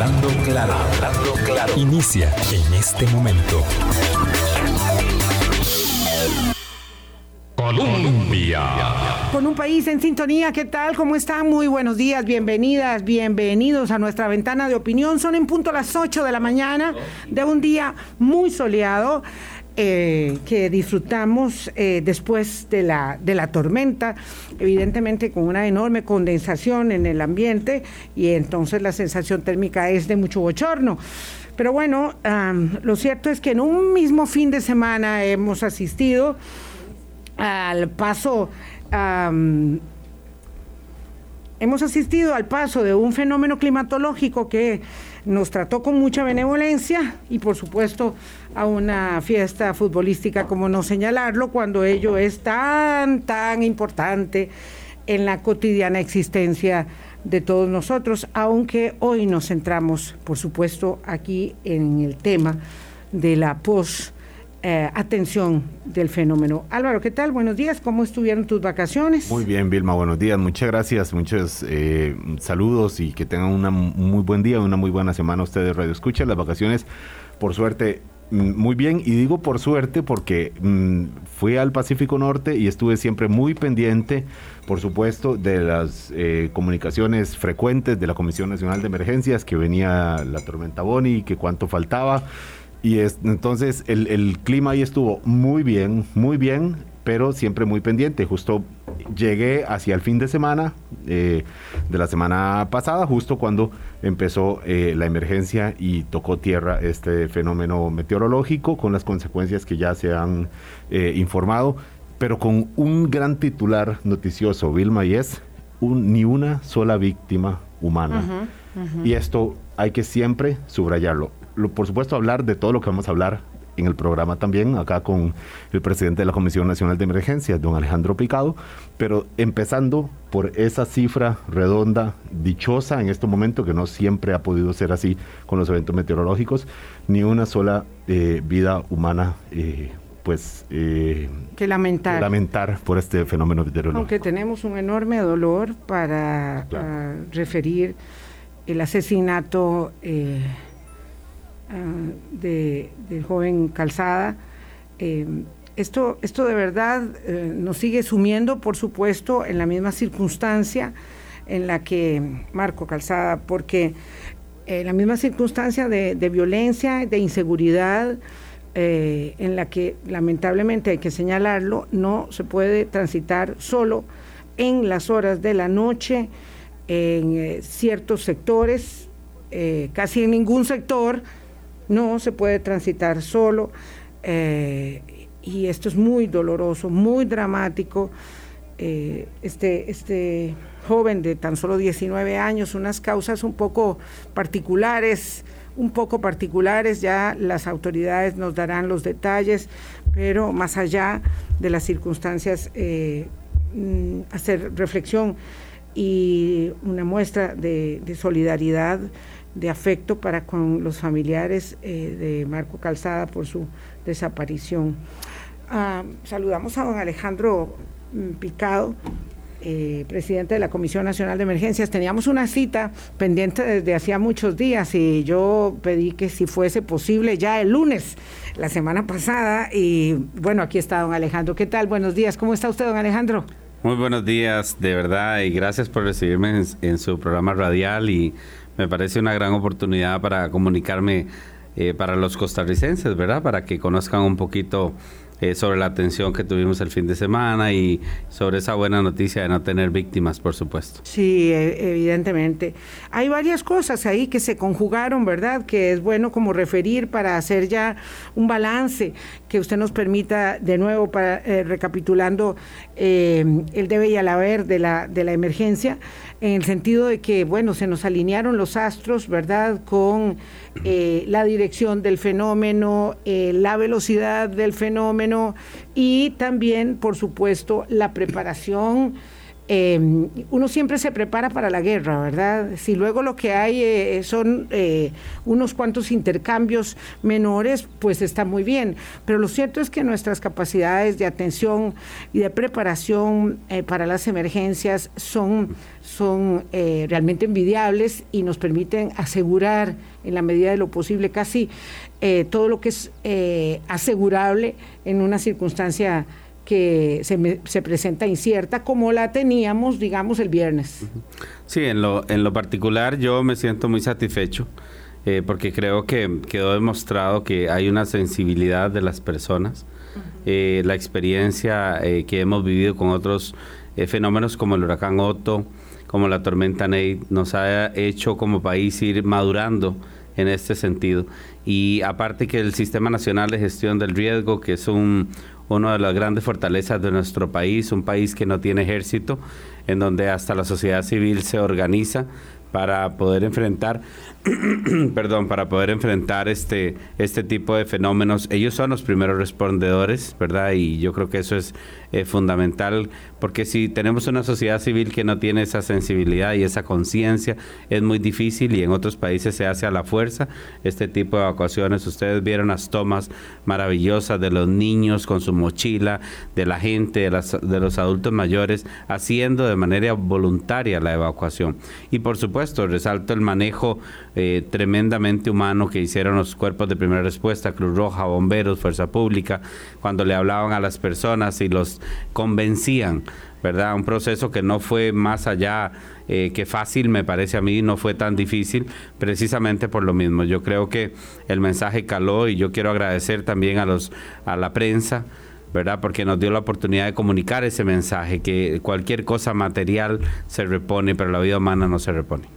Hablando claro, hablando claro. Inicia en este momento. Colombia. Con un país en sintonía, ¿qué tal? ¿Cómo están? Muy buenos días, bienvenidas, bienvenidos a nuestra ventana de opinión. Son en punto las 8 de la mañana de un día muy soleado. Eh, que disfrutamos eh, después de la, de la tormenta, evidentemente con una enorme condensación en el ambiente y entonces la sensación térmica es de mucho bochorno. Pero bueno, lo cierto es que en un mismo fin de semana hemos asistido al paso hemos asistido al paso de un fenómeno climatológico que nos trató con mucha benevolencia y por supuesto a una fiesta futbolística, como no señalarlo, cuando ello es tan, tan importante en la cotidiana existencia de todos nosotros, aunque hoy nos centramos, por supuesto, aquí en el tema de la pos eh, atención del fenómeno. Álvaro, ¿qué tal? Buenos días, ¿cómo estuvieron tus vacaciones? Muy bien, Vilma, buenos días, muchas gracias, muchos eh, saludos y que tengan un muy buen día, una muy buena semana ustedes, Radio Escucha. Las vacaciones, por suerte, muy bien, y digo por suerte porque fui al Pacífico Norte y estuve siempre muy pendiente, por supuesto, de las eh, comunicaciones frecuentes de la Comisión Nacional de Emergencias, que venía la tormenta Boni, que cuánto faltaba. Y es, entonces el, el, clima ahí estuvo muy bien, muy bien, pero siempre muy pendiente. Justo llegué hacia el fin de semana eh, de la semana pasada, justo cuando empezó eh, la emergencia y tocó tierra este fenómeno meteorológico con las consecuencias que ya se han eh, informado, pero con un gran titular noticioso, Vilma, y es un, ni una sola víctima humana. Y esto hay que siempre subrayarlo por supuesto, hablar de todo lo que vamos a hablar en el programa también, acá con el presidente de la Comisión Nacional de Emergencias, don Alejandro Picado, pero empezando por esa cifra redonda, dichosa en este momento, que no siempre ha podido ser así con los eventos meteorológicos, ni una sola eh, vida humana. Eh, pues eh, que lamentar. lamentar por este fenómeno meteorológico. Aunque tenemos un enorme dolor para ah, referir el asesinato Ah, de, del joven Calzada. Eh, esto, esto de verdad eh, nos sigue sumiendo, por supuesto, en la misma circunstancia en la que Marco Calzada, porque en la misma circunstancia de, violencia, de inseguridad, eh, en la que lamentablemente hay que señalarlo, no se puede transitar solo en las horas de la noche, en ciertos sectores, casi en ningún sector, no se puede transitar solo eh, y esto es muy doloroso, muy dramático. Eh, este, este joven de tan solo 19 años, unas causas un poco particulares, un poco particulares, ya las autoridades nos darán los detalles, pero más allá de las circunstancias, eh, mm, hacer reflexión y una muestra de, de solidaridad de afecto para con los familiares eh, de Marco Calzada por su desaparición. Ah, saludamos a don Alejandro mm, Picado, eh, presidente de la Comisión Nacional de Emergencias. Teníamos una cita pendiente desde hacía muchos días y yo pedí que si fuese posible ya el lunes, la semana pasada. Y bueno, aquí está don Alejandro. ¿Qué tal? Buenos días. ¿Cómo está usted, don Alejandro? Muy buenos días, de verdad, y gracias por recibirme en su programa radial y me parece una gran oportunidad para comunicarme eh, para los costarricenses, ¿verdad? Para que conozcan un poquito eh, sobre la atención que tuvimos el fin de semana y sobre esa buena noticia de no tener víctimas, por supuesto. Sí, e, evidentemente. Hay varias cosas ahí que se conjugaron, ¿verdad? Que es bueno como referir para hacer ya un balance que usted nos permita de nuevo para eh, recapitulando el debe y al haber de la de la emergencia en el sentido de que, bueno, se nos alinearon los astros, ¿verdad?, con eh, la dirección del fenómeno, eh, la velocidad del fenómeno y también, por supuesto, la preparación Em, uno siempre se prepara para la guerra, ¿verdad? Si luego lo que hay eh, son eh, unos cuantos intercambios menores, pues está muy bien. Pero lo cierto es que nuestras capacidades de atención y de preparación eh, para las emergencias son, son realmente envidiables y nos permiten asegurar en la medida de lo posible casi todo lo que es asegurable en una circunstancia que se, se, presenta incierta como la teníamos, digamos, el viernes. Sí, en lo, en lo particular yo me siento muy satisfecho eh, porque creo que quedó demostrado que hay una sensibilidad de las personas. Eh, la experiencia eh, que hemos vivido con otros fenómenos como el huracán Otto, como la tormenta Nate, nos ha hecho como país ir madurando en este sentido. Y aparte que el Sistema Nacional de Gestión del Riesgo, que es un, una de las grandes fortalezas de nuestro país, un país que no tiene ejército, en donde hasta la sociedad civil se organiza para poder enfrentar, perdón, para poder enfrentar este, este tipo de fenómenos. Ellos son los primeros respondedores, ¿verdad? Y yo creo que eso es eh, fundamental, porque si tenemos una sociedad civil que no tiene esa sensibilidad y esa conciencia, es muy difícil y en otros países se hace a la fuerza este tipo de evacuaciones. Ustedes vieron las tomas maravillosas de los niños con su mochila, de la gente, de, las, de los adultos mayores, haciendo de manera voluntaria la evacuación. Y por supuesto, resalto el manejo eh, tremendamente humano que hicieron los cuerpos de primera respuesta, Cruz Roja, bomberos, Fuerza Pública, cuando le hablaban a las personas y los convencían, ¿verdad? Un proceso que no fue más allá eh, que fácil, me parece a mí, no fue tan difícil, precisamente por lo mismo. Yo creo que el mensaje caló y yo quiero agradecer también a, los, a la prensa. ¿verdad? Porque nos dio la oportunidad de comunicar ese mensaje, que cualquier cosa material se repone, pero la vida humana no se repone.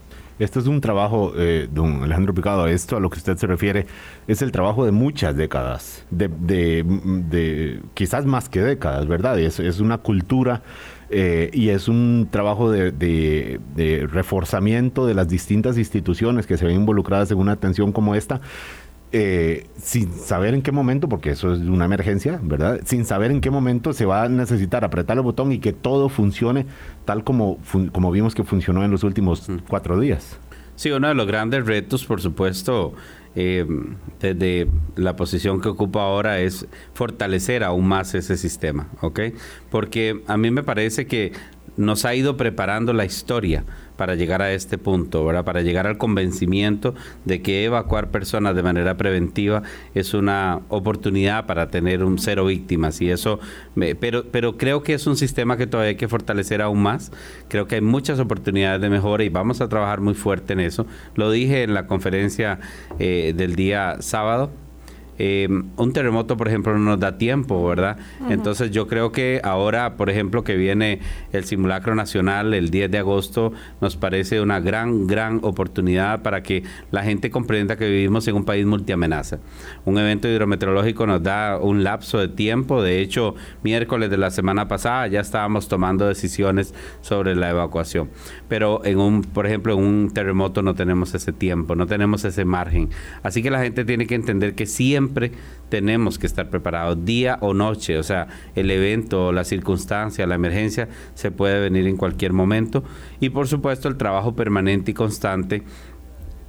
Esto es un trabajo, eh, don Alejandro Picado, esto a lo que usted se refiere, es el trabajo de muchas décadas, de, quizás más que décadas, ¿verdad? Es, es una cultura eh, y es un trabajo de, de, reforzamiento de las distintas instituciones que se ven involucradas en una atención como esta eh, sin saber en qué momento, porque eso es una emergencia, ¿verdad? Sin saber en qué momento se va a necesitar apretar el botón y que todo funcione tal como, como vimos que funcionó en los últimos cuatro días. Sí, uno de los grandes retos, por supuesto, eh, desde la posición que ocupa ahora es fortalecer aún más ese sistema, ¿ok? Porque a mí me parece que nos ha ido preparando la historia para llegar a este punto, ¿verdad? Para llegar al convencimiento de que evacuar personas de manera preventiva es una oportunidad para tener un cero víctimas y eso, pero, pero creo que es un sistema que todavía hay que fortalecer aún más. Creo que hay muchas oportunidades de mejora y vamos a trabajar muy fuerte en eso. Lo dije en la conferencia eh, del día sábado eh, un terremoto, por ejemplo, no nos da tiempo, ¿verdad? Entonces yo creo que ahora, por ejemplo, que viene el simulacro nacional el 10 de agosto, nos parece una gran, gran oportunidad para que la gente comprenda que vivimos en un país multiamenaza. Un evento hidrometeorológico nos da un lapso de tiempo, de hecho, miércoles de la semana pasada ya estábamos tomando decisiones sobre la evacuación. Pero en un, por ejemplo, en un terremoto no tenemos ese tiempo, no tenemos ese margen. Así que la gente tiene que entender que siempre siempre tenemos que estar preparados, día o noche, o sea, el evento, la circunstancia, la emergencia se puede venir en cualquier momento y por supuesto el trabajo permanente y constante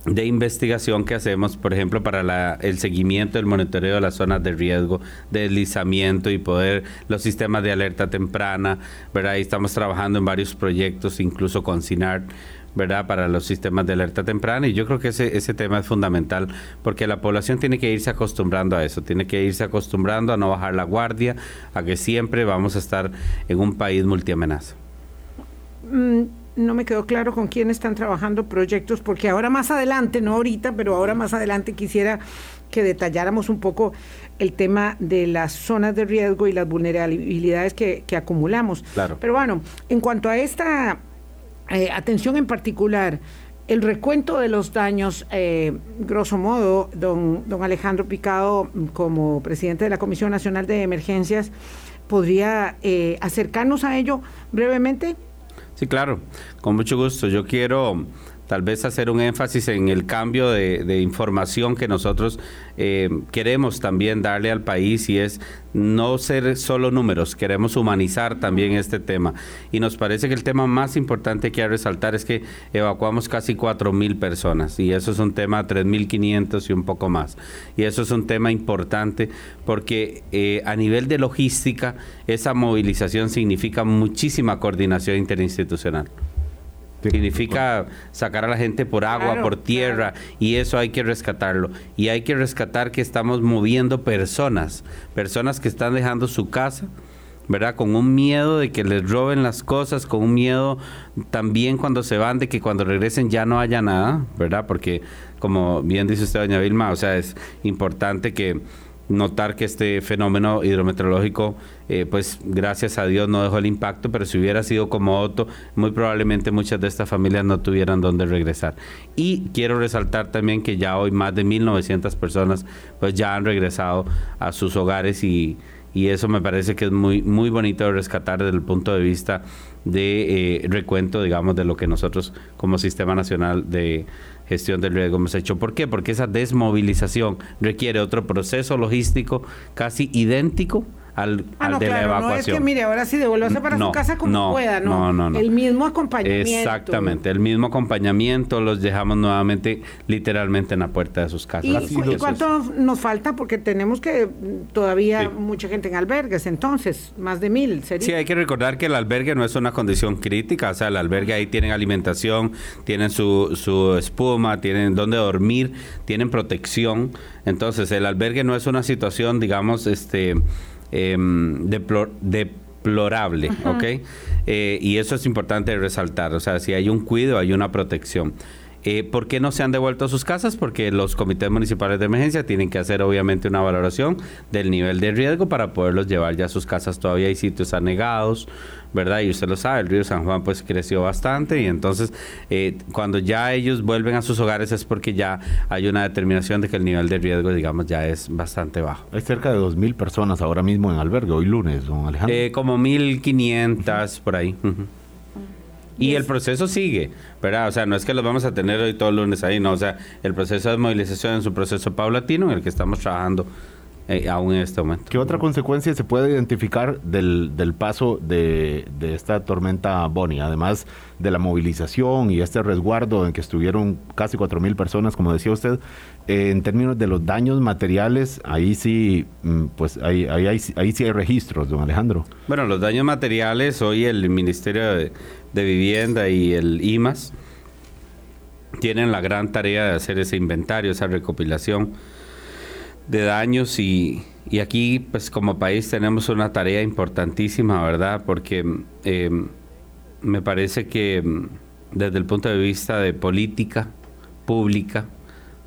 de investigación que hacemos, por ejemplo, para el seguimiento, el monitoreo de las zonas de riesgo, de deslizamiento y poder los sistemas de alerta temprana, ¿verdad? Ahí estamos trabajando en varios proyectos, incluso con SINAR, ¿verdad? Para los sistemas de alerta temprana. Y yo creo que ese, ese tema es fundamental porque la población tiene que irse acostumbrando a eso, tiene que irse acostumbrando a no bajar la guardia, a que siempre vamos a estar en un país multiamenaza. Mm, no me quedó claro con quién están trabajando proyectos, porque ahora más adelante, no ahorita, pero ahora más adelante quisiera que detalláramos un poco el tema de las zonas de riesgo y las vulnerabilidades que, que acumulamos. Claro. Pero bueno, en cuanto a esta eh, atención en particular, el recuento de los daños, eh, grosso modo, don, don Alejandro Picado, como presidente de la Comisión Nacional de Emergencias, ¿podría eh, acercarnos a ello brevemente? Sí, claro, con mucho gusto. Yo quiero tal vez hacer un énfasis en el cambio de, información que nosotros eh, queremos también darle al país y es no ser solo números, queremos humanizar también este tema. Y nos parece que el tema más importante que hay que resaltar es que evacuamos casi 4.000 personas y eso es un tema 3.500 y un poco más. Y eso es un tema importante porque eh, a nivel de logística esa movilización significa muchísima coordinación interinstitucional. Significa sacar a la gente por agua, por tierra, y eso hay que rescatarlo. Y hay que rescatar que estamos moviendo personas, personas que están dejando su casa, ¿verdad? Con un miedo de que les roben las cosas, con un miedo también cuando se van de que cuando regresen ya no haya nada, ¿verdad? Porque como bien dice usted, doña Vilma, o sea, es importante que notar que este fenómeno hidrometeorológico, eh, pues gracias a Dios no dejó el impacto, pero si hubiera sido como Otto, muy probablemente muchas de estas familias no tuvieran dónde regresar. Y quiero resaltar también que ya hoy más de 1.900 personas pues ya han regresado a sus hogares y, y eso me parece que es muy, muy bonito de rescatar desde el punto de vista de eh, recuento, digamos, de lo que nosotros como Sistema Nacional de gestión del riesgo hemos hecho. ¿Por qué? Porque esa desmovilización requiere otro proceso logístico casi idéntico al, ah, de la evacuación. No es que, mire, ahora sí devuélvase para su casa como pueda, ¿no? No, no, El mismo acompañamiento. Exactamente, el mismo acompañamiento los dejamos nuevamente literalmente en la puerta de sus casas. ¿Y, cuánto nos falta? Porque tenemos que mm, todavía mucha gente en albergues, entonces, más de mil sería. Sí, hay que recordar que el albergue no es una condición crítica, o sea, el albergue ahí tienen alimentación, tienen su, su espuma, tienen donde dormir, tienen protección. Entonces, el albergue no es una situación, digamos, este Em, deplorable, ¿ok? Eh, y eso es importante resaltar, o sea, si hay un cuidado, hay una protección. Eh, ¿Por qué no se han devuelto a sus casas? Porque los comités municipales de emergencia tienen que hacer obviamente una valoración del nivel de riesgo para poderlos llevar ya a sus casas. Todavía hay sitios anegados, ¿verdad? Y usted lo sabe, el río San Juan pues creció bastante y entonces eh, cuando ya ellos vuelven a sus hogares es porque ya hay una determinación de que el nivel de riesgo, digamos, ya es bastante bajo. Hay cerca de 2.000 personas ahora mismo en albergue, hoy lunes, don Alejandro. Eh, como 1.500 por ahí. Y el proceso sigue, ¿verdad? O sea, no es que los vamos a tener hoy todos los lunes ahí, no. O sea, el proceso de movilización es un proceso paulatino en el que estamos trabajando eh, aún en este momento. ¿Qué otra consecuencia se puede identificar del, del paso de, de, esta tormenta Bonnie? Además de la movilización y este resguardo en que estuvieron casi 4.000 personas, como decía usted, eh, en términos de los daños materiales, ahí sí, mm, pues ahí, ahí, ahí, ahí sí hay registros, don Alejandro. Bueno, los daños materiales, hoy el Ministerio de de Vivienda y el IMAS tienen la gran tarea de hacer ese inventario, esa recopilación de daños y, aquí pues como país tenemos una tarea importantísima, ¿verdad? Porque eh, me parece que desde el punto de vista de política pública,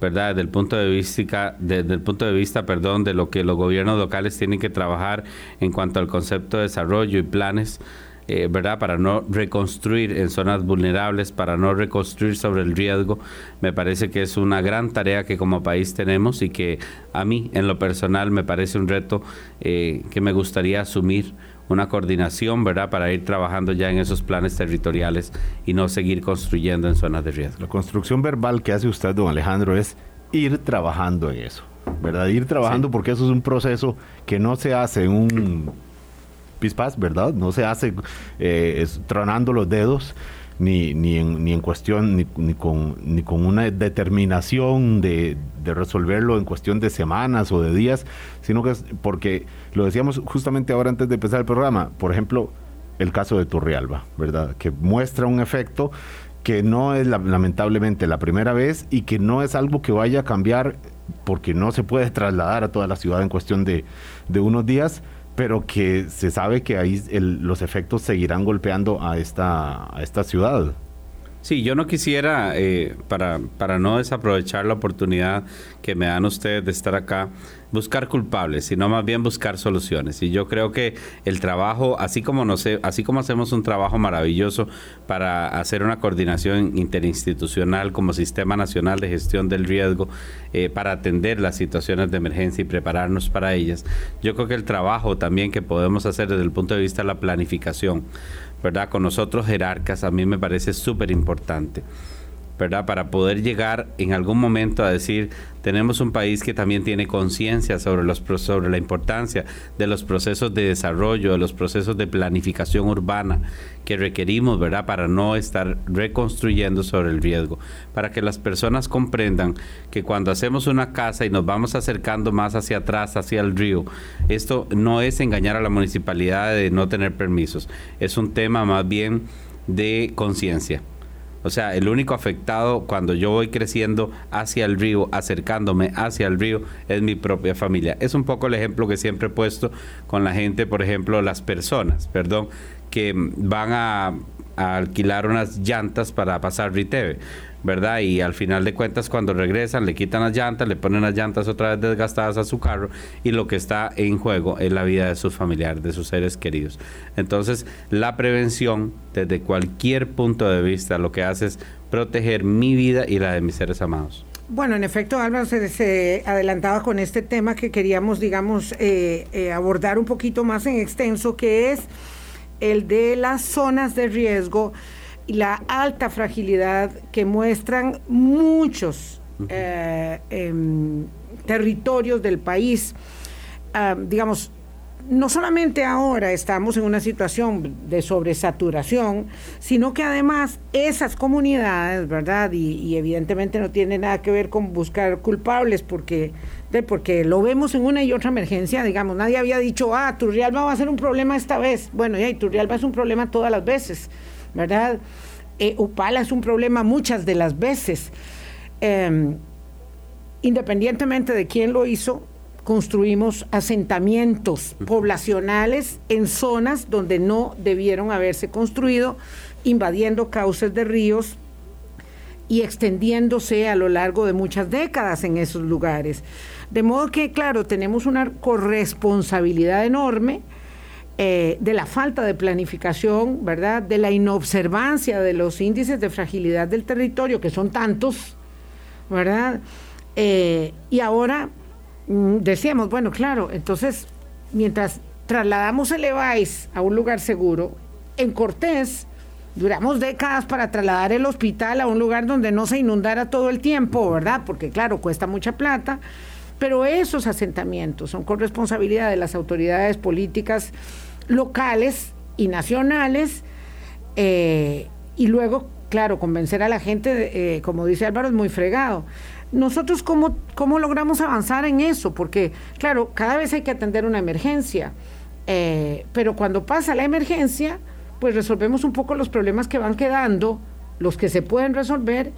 ¿verdad? Desde el punto de vista, desde el punto de vista, perdón, de lo que los gobiernos locales tienen que trabajar en cuanto al concepto de desarrollo y planes, eh, ¿verdad? Para no reconstruir en zonas vulnerables, para no reconstruir sobre el riesgo. Me parece que es una gran tarea que como país tenemos y que a mí, en lo personal, me parece un reto eh, que me gustaría asumir una coordinación, ¿verdad? Para ir trabajando ya en esos planes territoriales y no seguir construyendo en zonas de riesgo. La construcción verbal que hace usted, don Alejandro, es ir trabajando en eso, ¿verdad? Ir trabajando porque eso es un proceso que no se hace en un pispas, ¿verdad? No se hace eh, tronando los dedos. Ni, ni, en, ni en cuestión, ni, ni, con, ni con una determinación de, de, resolverlo en cuestión de semanas o de días, sino que es porque lo decíamos justamente ahora antes de empezar el programa, por ejemplo, el caso de Turrialba, ¿verdad? Que muestra un efecto que no es lamentablemente la primera vez y que no es algo que vaya a cambiar porque no se puede trasladar a toda la ciudad en cuestión de, de unos días, pero que se sabe que ahí los efectos seguirán golpeando a esta, a esta ciudad. Sí, yo no quisiera, eh, para, para no desaprovechar la oportunidad que me dan ustedes de estar acá, buscar culpables, sino más bien buscar soluciones. Y yo creo que el trabajo, así como, no sé, así como hacemos un trabajo maravilloso para hacer una coordinación interinstitucional como Sistema Nacional de Gestión del Riesgo, eh, para atender las situaciones de emergencia y prepararnos para ellas, yo creo que el trabajo también que podemos hacer desde el punto de vista de la planificación, ¿verdad? Con nosotros jerarcas, a mí me parece súper importante. Para poder llegar en algún momento a decir, tenemos un país que también tiene conciencia sobre, los, sobre la importancia de los procesos de desarrollo, de los procesos de planificación urbana que requerimos, ¿verdad? Para no estar reconstruyendo sobre el riesgo, para que las personas comprendan que cuando hacemos una casa y nos vamos acercando más hacia atrás, hacia el río, esto no es engañar a la municipalidad de no tener permisos, es un tema más bien de conciencia. O sea, el único afectado cuando yo voy creciendo hacia el río, acercándome hacia el río, es mi propia familia. Es un poco el ejemplo que siempre he puesto con la gente, por ejemplo, las personas, perdón, que van a, alquilar unas llantas para pasar Riteve. ¿Verdad? Y al final de cuentas, cuando regresan, le quitan las llantas, le ponen las llantas otra vez desgastadas a su carro y lo que está en juego es la vida de sus familiares, de sus seres queridos. Entonces, la prevención, desde cualquier punto de vista, lo que hace es proteger mi vida y la de mis seres amados. Bueno, en efecto, Álvaro se, adelantaba con este tema que queríamos, digamos, eh, eh, abordar un poquito más en extenso, que es el de las zonas de riesgo la alta fragilidad que muestran muchos eh, em, territorios del país. Ah, digamos, no solamente ahora estamos en una situación de sobresaturación, sino que además esas comunidades, ¿verdad? Y, evidentemente no tiene nada que ver con buscar culpables, porque, porque lo vemos en una y otra emergencia, digamos, nadie había dicho, ah, Turrialba va a ser un problema esta vez. Bueno, ya, y Turrialba es un problema todas las veces. ¿Verdad? Eh, Upala es un problema muchas de las veces. Em, independientemente de quién lo hizo, construimos asentamientos poblacionales en zonas donde no debieron haberse construido, invadiendo cauces de ríos y extendiéndose a lo largo de muchas décadas en esos lugares. De modo que, claro, tenemos una corresponsabilidad enorme eh, de la falta de planificación, ¿verdad? De la inobservancia de los índices de fragilidad del territorio, que son tantos, ¿verdad? Eh, y ahora mm, decíamos, bueno, claro, entonces, mientras trasladamos el EVAIS a un lugar seguro, en Cortés, duramos décadas para trasladar el hospital a un lugar donde no se inundara todo el tiempo, ¿verdad? Porque claro, cuesta mucha plata, pero esos asentamientos son con responsabilidad de las autoridades políticas locales y nacionales eh, y luego, claro, convencer a la gente, eh, como dice Álvaro, es muy fregado. Nosotros, ¿cómo, ¿cómo logramos avanzar en eso? Porque, claro, cada vez hay que atender una emergencia, eh, pero cuando pasa la emergencia, pues resolvemos un poco los problemas que van quedando, los que se pueden resolver,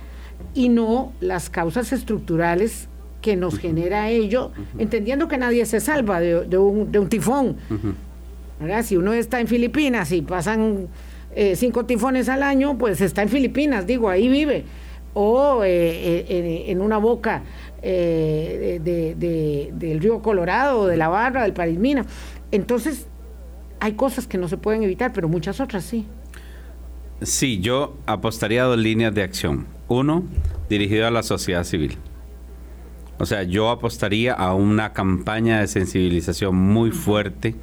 y no las causas estructurales que nos genera ello, entendiendo que nadie se salva de, un, de un, tifón. Si uno está en Filipinas y pasan eh, cinco tifones al año, pues está en Filipinas, digo, ahí vive. O eh, eh, en una boca del río Colorado, de la Barra, del Parismina. Entonces, hay cosas que no se pueden evitar, pero muchas otras sí. Sí, yo apostaría a dos líneas de acción. Uno, dirigido a la sociedad civil. O sea, yo apostaría a una campaña de sensibilización muy fuerte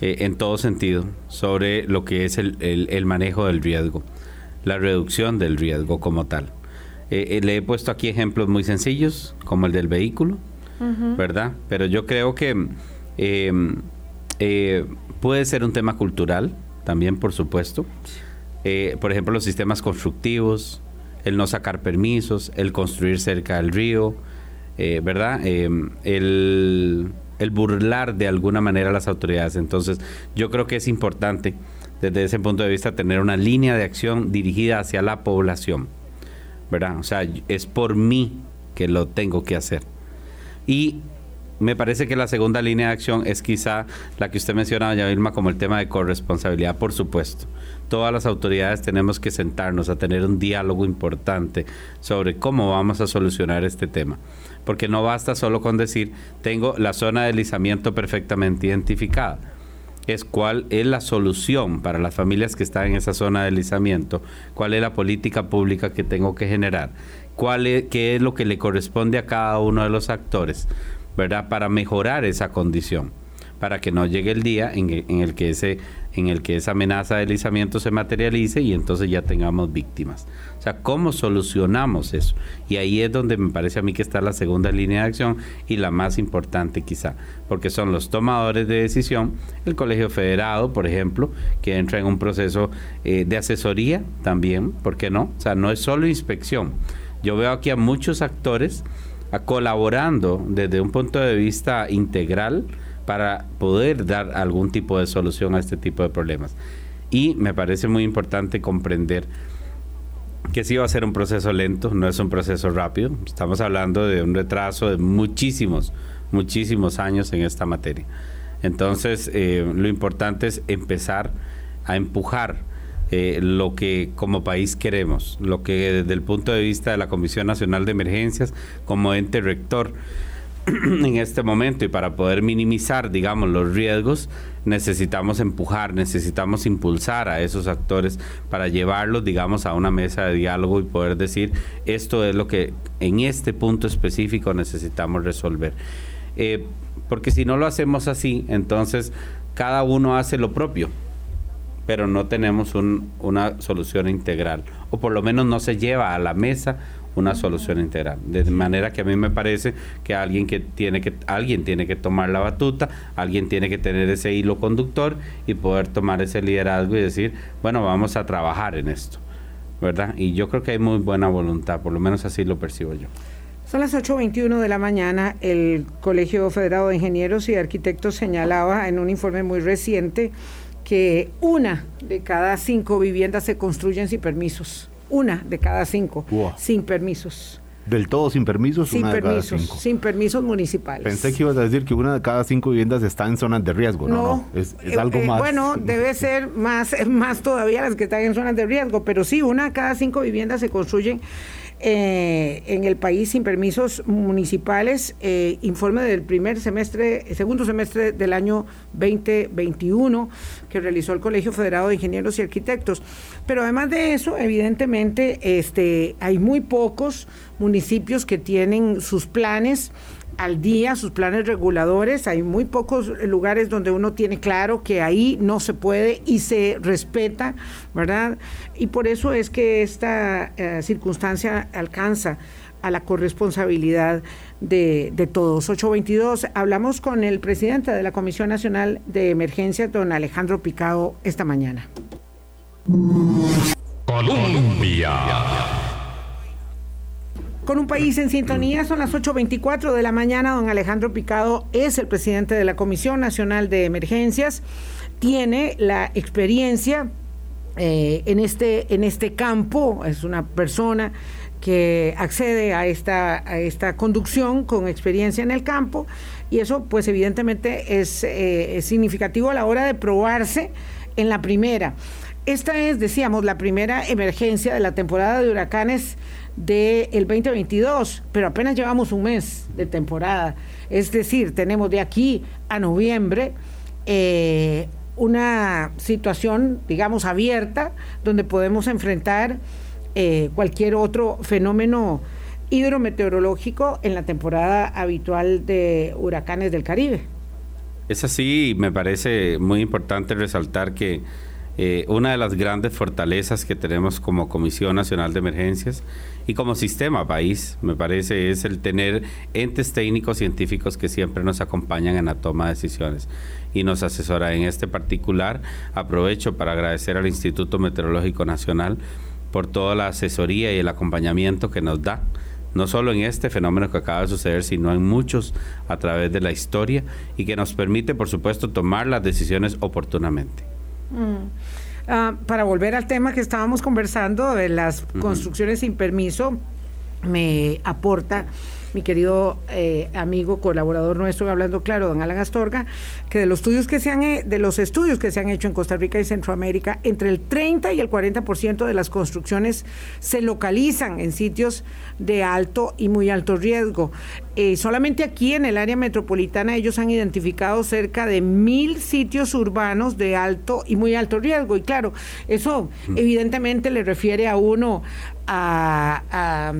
eh, en todo sentido sobre lo que es el, manejo del riesgo, la reducción del riesgo como tal. Eh, eh, le he puesto aquí ejemplos muy sencillos, como el del vehículo, ¿verdad? Pero yo creo que puede ser un tema cultural, también por supuesto. por ejemplo, los sistemas constructivos, el no sacar permisos, el construir cerca del río, ¿verdad? el el burlar de alguna manera a las autoridades. Entonces, yo creo que es importante desde ese punto de vista tener una línea de acción dirigida hacia la población. ¿Verdad? O sea, es por mí que lo tengo que hacer. Y me parece que la segunda línea de acción es quizá la que usted mencionaba, ya Vilma, como el tema de corresponsabilidad, por supuesto. Todas las autoridades tenemos que sentarnos a tener un diálogo importante sobre cómo vamos a solucionar este tema porque no basta solo con decir tengo la zona de deslizamiento perfectamente identificada. Es cuál es la solución para las familias que están en esa zona de deslizamiento, cuál es la política pública que tengo que generar, cuál es, qué es lo que le corresponde a cada uno de los actores, ¿verdad? Para mejorar esa condición, para que no llegue el día en, el que ese en el que esa amenaza de deslizamiento se materialice y entonces ya tengamos víctimas. O sea, ¿cómo solucionamos eso? Y ahí es donde me parece a mí que está la segunda línea de acción y la más importante quizá, porque son los tomadores de decisión, el Colegio Federado, por ejemplo, que entra en un proceso eh, de asesoría también, ¿por qué no? O sea, no es solo inspección. Yo veo aquí a muchos actores colaborando desde un punto de vista integral para poder dar algún tipo de solución a este tipo de problemas. Y me parece muy importante comprender que sí va a ser un proceso lento, no es un proceso rápido. Estamos hablando de un retraso de muchísimos, muchísimos años en esta materia. Entonces, eh, lo importante es empezar a empujar eh, lo que como país queremos, lo que desde el punto de vista de la Comisión Nacional de Emergencias, como ente rector, en este momento y para poder minimizar, digamos, los riesgos, necesitamos empujar, necesitamos impulsar a esos actores para llevarlos, digamos, a una mesa de diálogo y poder decir, esto es lo que en este punto específico necesitamos resolver. Eh, porque si no lo hacemos así, entonces cada uno hace lo propio pero no tenemos una solución integral, o por lo menos no se lleva a la mesa una solución integral. De manera que a mí me parece que alguien que tiene que alguien tiene que tomar la batuta, alguien tiene que tener ese hilo conductor y poder tomar ese liderazgo y decir, bueno, vamos a trabajar en esto. ¿Verdad? Y yo creo que hay muy buena voluntad, por lo menos así lo percibo yo. Son las 8.21 de la mañana. El Colegio Federado de Ingenieros y Arquitectos señalaba en un informe muy reciente que una de cada cinco viviendas se construyen sin permisos. Una de cada cinco sin permisos. ¿Del todo sin permisos? Sin permisos, sin permisos municipales. Pensé que ibas a decir que una de cada cinco viviendas está en zonas de riesgo, ¿no? no, es, eh, algo eh, más. Bueno, debe ser más, más todavía las que están en zonas de riesgo, pero sí, una de cada cinco viviendas se construyen eh, en el país sin permisos municipales, eh, informe del primer semestre, segundo semestre del año 2021 que realizó el Colegio Federado de Ingenieros y Arquitectos. Pero además de eso, evidentemente, este, hay muy pocos municipios que tienen sus planes al día sus planes reguladores. Hay muy pocos lugares donde uno tiene claro que ahí no se puede y se respeta, ¿verdad? Y por eso es que esta eh, circunstancia alcanza a la corresponsabilidad de, de, todos. 822, hablamos con el presidente de la Comisión Nacional de Emergencia, don Alejandro Picado, esta mañana. Colombia. Con un país en sintonía, son las 8.24 de la mañana. Don Alejandro Picado es el presidente de la Comisión Nacional de Emergencias. Tiene la experiencia eh, en, este, en este campo. Es una persona que accede a esta, a esta conducción con experiencia en el campo y eso pues evidentemente es, eh, es significativo a la hora de probarse en la primera. Esta es, decíamos, la primera emergencia de la temporada de huracanes del 2022, pero apenas llevamos un mes de temporada. Es decir, tenemos de aquí a noviembre eh, una situación, digamos, abierta, donde podemos enfrentar eh, cualquier otro fenómeno hidrometeorológico en la temporada habitual de huracanes del Caribe. Es así, me parece muy importante resaltar que eh, una de las grandes fortalezas que tenemos como Comisión Nacional de Emergencias y como sistema país, me parece, es el tener entes técnicos científicos que siempre nos acompañan en la toma de decisiones y nos asesoran. En este particular, aprovecho para agradecer al Instituto Meteorológico Nacional por toda la asesoría y el acompañamiento que nos da no solo en este fenómeno que acaba de suceder, sino en muchos a través de la historia y que nos permite, por supuesto, tomar las decisiones oportunamente. Mm. Ah, para volver al tema que estábamos conversando de las construcciones sin permiso, me aporta mi querido eh, amigo, colaborador nuestro, hablando claro, don Alan Astorga, que de los estudios que se han de los estudios que se han hecho en Costa Rica y Centroamérica, entre el 30 y el 40% de las construcciones se localizan en sitios de alto y muy alto riesgo. Eh, solamente aquí en el área metropolitana ellos han identificado cerca de mil sitios urbanos de alto y muy alto riesgo. Y claro, eso evidentemente le refiere a uno a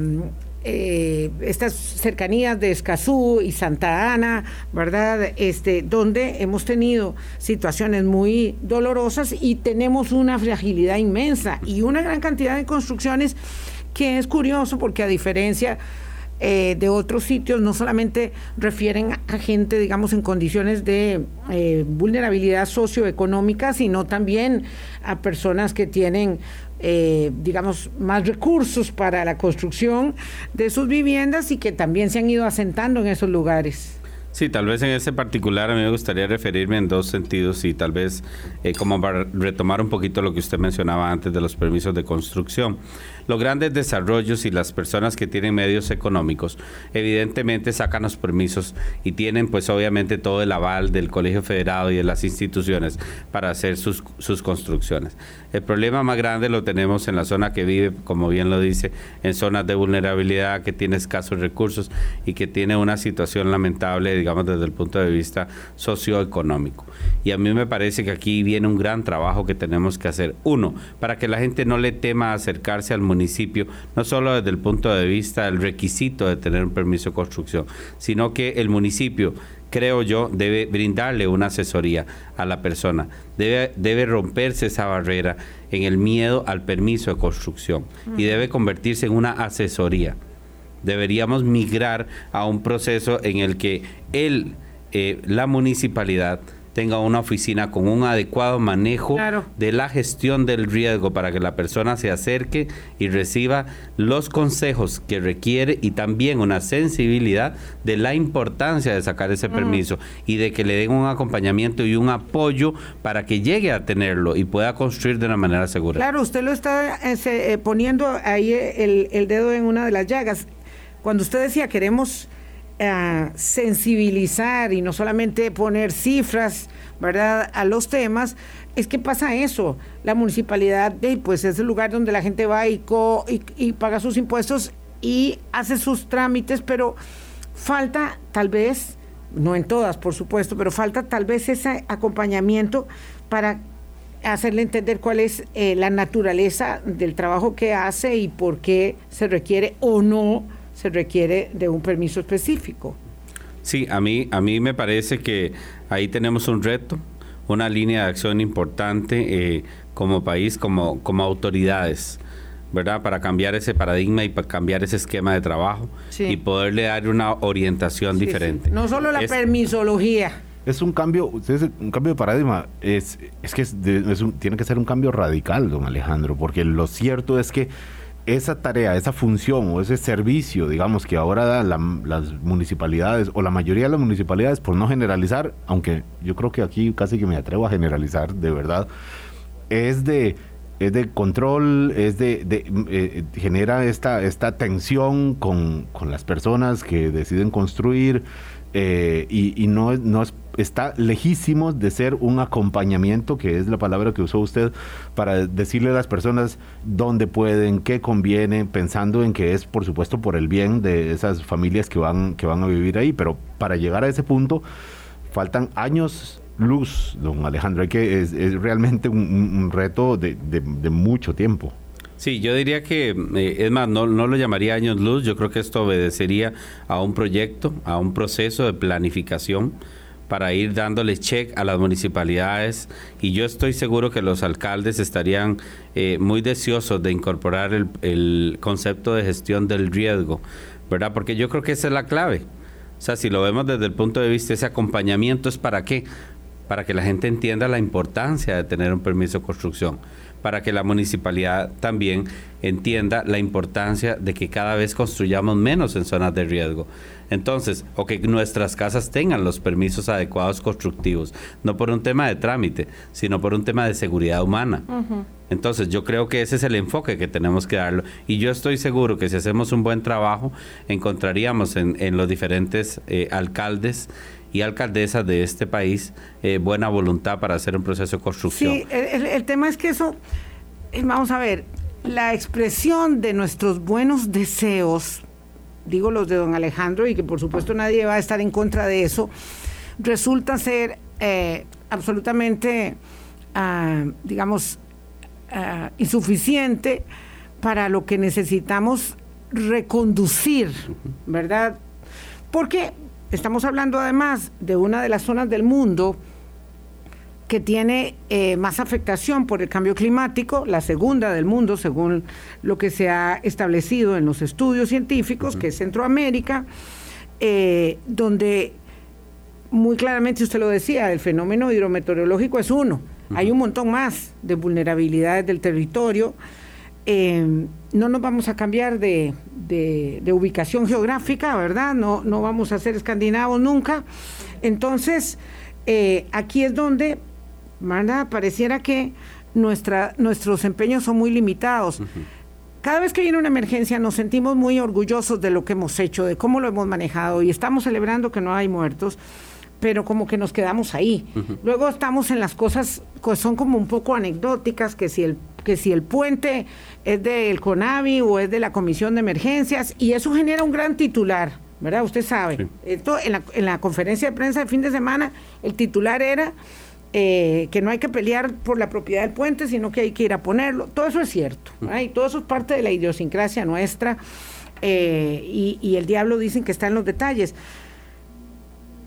eh, estas cercanías de Escazú y Santa Ana, ¿verdad? Este, donde hemos tenido situaciones muy dolorosas y tenemos una fragilidad inmensa y una gran cantidad de construcciones que es curioso porque a diferencia eh, de otros sitios no solamente refieren a gente, digamos, en condiciones de eh, vulnerabilidad socioeconómica, sino también a personas que tienen eh, digamos, más recursos para la construcción de sus viviendas y que también se han ido asentando en esos lugares. Sí, tal vez en ese particular a mí me gustaría referirme en dos sentidos y tal vez eh, como para retomar un poquito lo que usted mencionaba antes de los permisos de construcción. Los grandes desarrollos y las personas que tienen medios económicos evidentemente sacan los permisos y tienen pues obviamente todo el aval del Colegio Federado y de las instituciones para hacer sus, sus construcciones. El problema más grande lo tenemos en la zona que vive, como bien lo dice, en zonas de vulnerabilidad, que tiene escasos recursos y que tiene una situación lamentable, digamos, desde el punto de vista socioeconómico. Y a mí me parece que aquí viene un gran trabajo que tenemos que hacer. Uno, para que la gente no le tema acercarse al municipio, no solo desde el punto de vista del requisito de tener un permiso de construcción, sino que el municipio creo yo, debe brindarle una asesoría a la persona. Debe, debe romperse esa barrera en el miedo al permiso de construcción y debe convertirse en una asesoría. Deberíamos migrar a un proceso en el que él, eh, la municipalidad, tenga una oficina con un adecuado manejo de la gestión del riesgo para que la persona se acerque y reciba los consejos que requiere y también una sensibilidad de la importancia de sacar ese permiso y de que le den un acompañamiento y un apoyo para que llegue a tenerlo y pueda construir de una manera segura. Claro, usted lo está eh, eh, poniendo ahí el, el dedo en una de las llagas. Cuando usted decía queremos sensibilizar y no solamente poner cifras, ¿verdad?, a los temas, es que pasa eso. La municipalidad, pues es el lugar donde la gente va y, y, paga sus impuestos y hace sus trámites, pero falta tal vez, no en todas, por supuesto, pero falta tal vez ese acompañamiento para hacerle entender cuál es eh, la naturaleza del trabajo que hace y por qué se requiere o no se requiere de un permiso específico. Sí, a mí, a mí me parece que ahí tenemos un reto, una línea de acción importante eh, como país, como, como autoridades. ¿verdad? Para cambiar ese paradigma y para cambiar ese esquema de trabajo y poderle dar una orientación diferente. No solo la permisología. Es un cambio, es un cambio de paradigma. Es, es que tiene que ser un cambio radical, don Alejandro, porque lo cierto es que esa tarea, esa función o ese servicio, digamos, que ahora dan las municipalidades o la mayoría de las municipalidades, por no generalizar, aunque yo creo que aquí casi que me atrevo a generalizar, de verdad, es de es de control, es de, eh, genera esta, esta tensión con, con, las personas que deciden construir eh, y, no es está lejísimo de ser un acompañamiento, que es la palabra que usó usted, para decirle a las personas dónde pueden, qué conviene, pensando en que es, por supuesto, por el bien de esas familias que van, que van a vivir ahí. Pero para llegar a ese punto, faltan años luz, don Alejandro. Es, realmente un, reto de, mucho tiempo. Sí, yo diría que, eh, es más, no, no lo llamaría años luz, yo creo que esto obedecería a un proyecto, a un proceso de planificación para ir dándole check a las municipalidades y yo estoy seguro que los alcaldes estarían eh, muy deseosos de incorporar el, concepto de gestión del riesgo, ¿verdad? Porque yo creo que esa es la clave. O sea, si lo vemos desde el punto de vista ese acompañamiento, ¿es para qué? Para que la gente entienda la importancia de tener un permiso de construcción para que la municipalidad también entienda la importancia de que cada vez construyamos menos en zonas de riesgo. Entonces, o que nuestras casas tengan los permisos adecuados constructivos, no por un tema de trámite, sino por un tema de seguridad humana. Entonces, yo creo que ese es el enfoque que tenemos que darlo. Y yo estoy seguro que si hacemos un buen trabajo, encontraríamos en, los diferentes eh, alcaldes y alcaldesas de este país eh, buena voluntad para hacer un proceso de construcción. Sí, el, tema es que eso, eh, vamos a ver, la expresión de nuestros buenos deseos, digo los de don Alejandro, y que por supuesto nadie va a estar en contra de eso, resulta ser eh, absolutamente, ah, digamos, ah, insuficiente para lo que necesitamos reconducir, ¿verdad? Porque estamos hablando además de una de las zonas del mundo que tiene eh, más afectación por el cambio climático, la segunda del mundo, según lo que se ha establecido en los estudios científicos, que es Centroamérica, eh, donde muy claramente usted lo decía, el fenómeno hidrometeorológico es uno. Hay un montón más de vulnerabilidades del territorio. Eh, no nos vamos a cambiar de, ubicación geográfica, ¿verdad? No, no vamos a ser escandinavos nunca. Entonces, aquí es donde ¿verdad? Pareciera que nuestra, nuestros empeños son muy limitados. Cada vez que viene una emergencia nos sentimos muy orgullosos de lo que hemos hecho, de cómo lo hemos manejado y estamos celebrando que no hay muertos, pero como que nos quedamos ahí. Luego estamos en las cosas que son como un poco anecdóticas, que si el que si el puente es del CONAVI o es de la Comisión de Emergencias y eso genera un gran titular, ¿verdad? Usted sabe. Esto en la, en la conferencia de prensa de fin de semana el titular era eh, que no hay que pelear por la propiedad del puente, sino que hay que ir a ponerlo. Todo eso es cierto, y todo eso es parte de la idiosincrasia nuestra, eh, y, el diablo dicen que está en los detalles.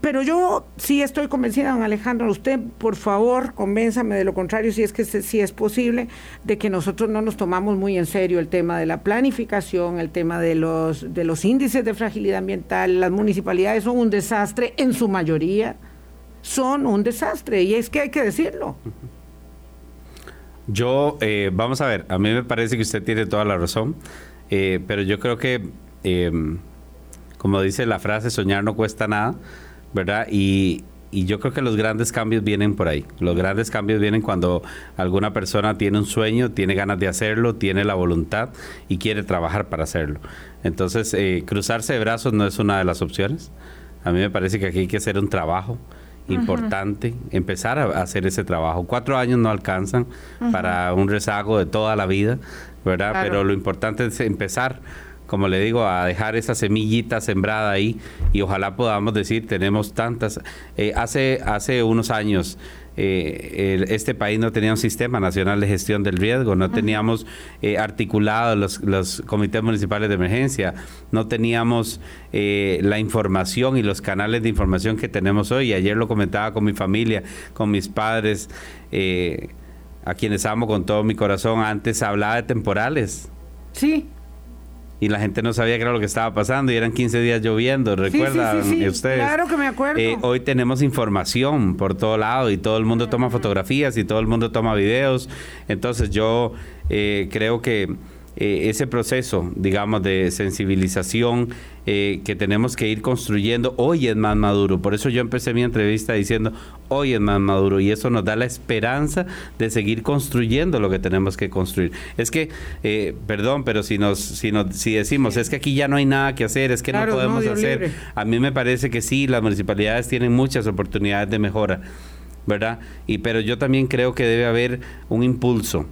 Pero yo sí estoy convencida, don Alejandro, usted por favor convénzame de lo contrario, si es que si es posible, de que nosotros no nos tomamos muy en serio el tema de la planificación, el tema de los, de los índices de fragilidad ambiental. Las municipalidades son un desastre en su mayoría son un desastre y es que hay que decirlo. Yo, eh, vamos a ver, a mí me parece que usted tiene toda la razón, eh, pero yo creo que, em, como dice la frase, soñar no cuesta nada, ¿verdad? Y, y yo creo que los grandes cambios vienen por ahí. Los grandes cambios vienen cuando alguna persona tiene un sueño, tiene ganas de hacerlo, tiene la voluntad y quiere trabajar para hacerlo. Entonces, eh, cruzarse de brazos no es una de las opciones. A mí me parece que aquí hay que hacer un trabajo importante empezar a hacer ese trabajo. Cuatro años no alcanzan para un rezago de toda la vida, ¿verdad? Pero lo importante es empezar como le digo, a dejar esa semillita sembrada ahí y ojalá podamos decir, tenemos tantas. Eh, hace, hace unos años eh, este país no tenía un sistema nacional de gestión del riesgo, no teníamos eh, articulados los, los, comités municipales de emergencia, no teníamos eh, la información y los canales de información que tenemos hoy. Ayer lo comentaba con mi familia, con mis padres, a quienes amo con todo mi corazón. Antes hablaba de temporales. Sí y la gente no sabía qué era lo que estaba pasando y eran 15 días lloviendo, ¿recuerdan sí, ustedes? Claro que me acuerdo. Eh, hoy tenemos información por todo lado y todo el mundo toma fotografías y todo el mundo toma videos. Entonces yo eh, creo que eh, ese proceso, digamos, de sensibilización eh, que tenemos que ir construyendo hoy es más maduro. Por eso yo empecé mi entrevista diciendo hoy es más maduro y eso nos da la esperanza de seguir construyendo lo que tenemos que construir. Es que, eh, perdón, pero si nos, si nos, si decimos es que aquí ya no hay nada que hacer, es que no podemos hacer. A mí me parece que sí, las municipalidades tienen muchas oportunidades de mejora, ¿verdad? Y pero yo también creo que debe haber un impulso